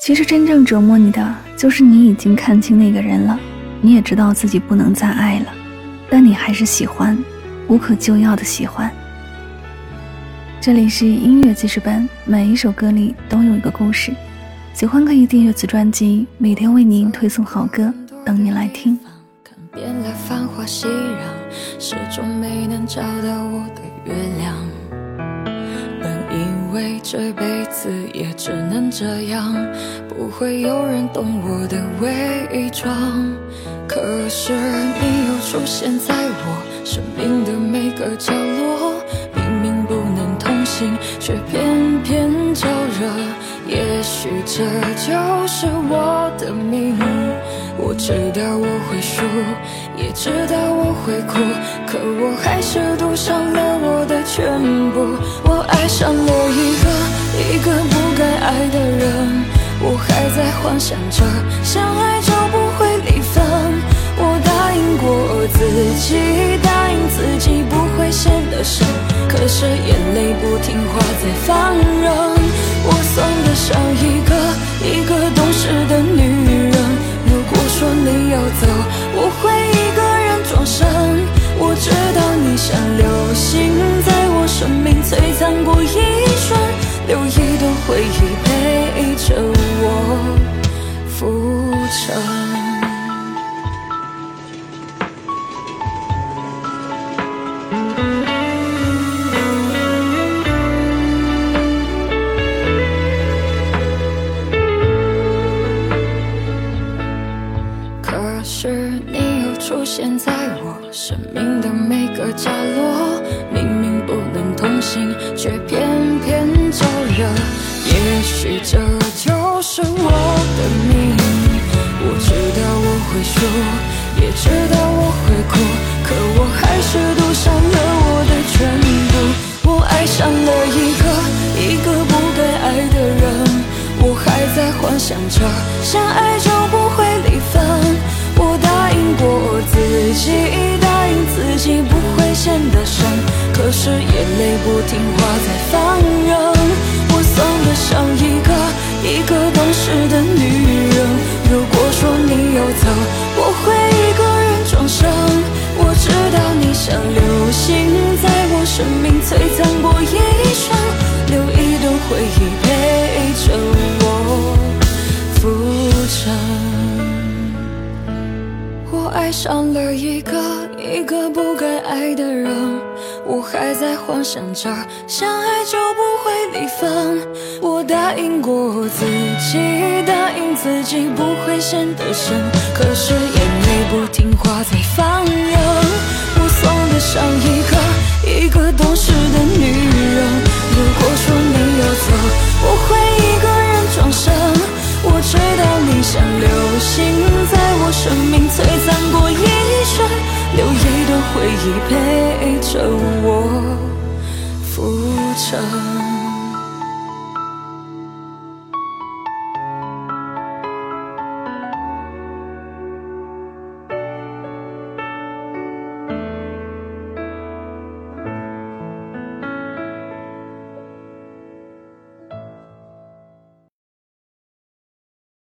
其实真正折磨你的，就是你已经看清那个人了，你也知道自己不能再爱了，但你还是喜欢，无可救药的喜欢。这里是音乐记事本，每一首歌里都有一个故事，喜欢可以订阅此专辑，每天为您推送好歌，等你来听。看遍了繁华熙攘，始终没能找到我的原。这辈子也只能这样，不会有人懂我的伪装。可是你又出现在我生命的每个角落，明明不能同行，却偏偏招惹。也许这就是我的命。我知道我会输，也知道我会哭，可我还是赌上了我的全部。我爱上了个不该爱的人，我还在幻想着相爱就不会离分。我答应过自己，答应自己不会陷得深，可是眼泪不听话在放出现在我生命的每个角落，明明不能同行，却偏偏招惹。也许这就是我的命。我知道我会输，也知道我会哭，可我还是赌上了我的全部。我爱上了一个一个不该爱的人，我还在幻想着相爱就是眼泪不听话在放任。我算得上一个一个懂事的女人。如果说你要走，我会一个人装生。我知道你像流星，在我生命璀璨过一生，留一段回忆爱上了一个一个不该爱的人，我还在幻想着相爱就不会离分。我答应过自己，答应自己不会陷得深，可是眼泪不听话在放任。我算得上一个一个懂事的女人。生命璀璨过一瞬留一段回忆陪着我浮沉。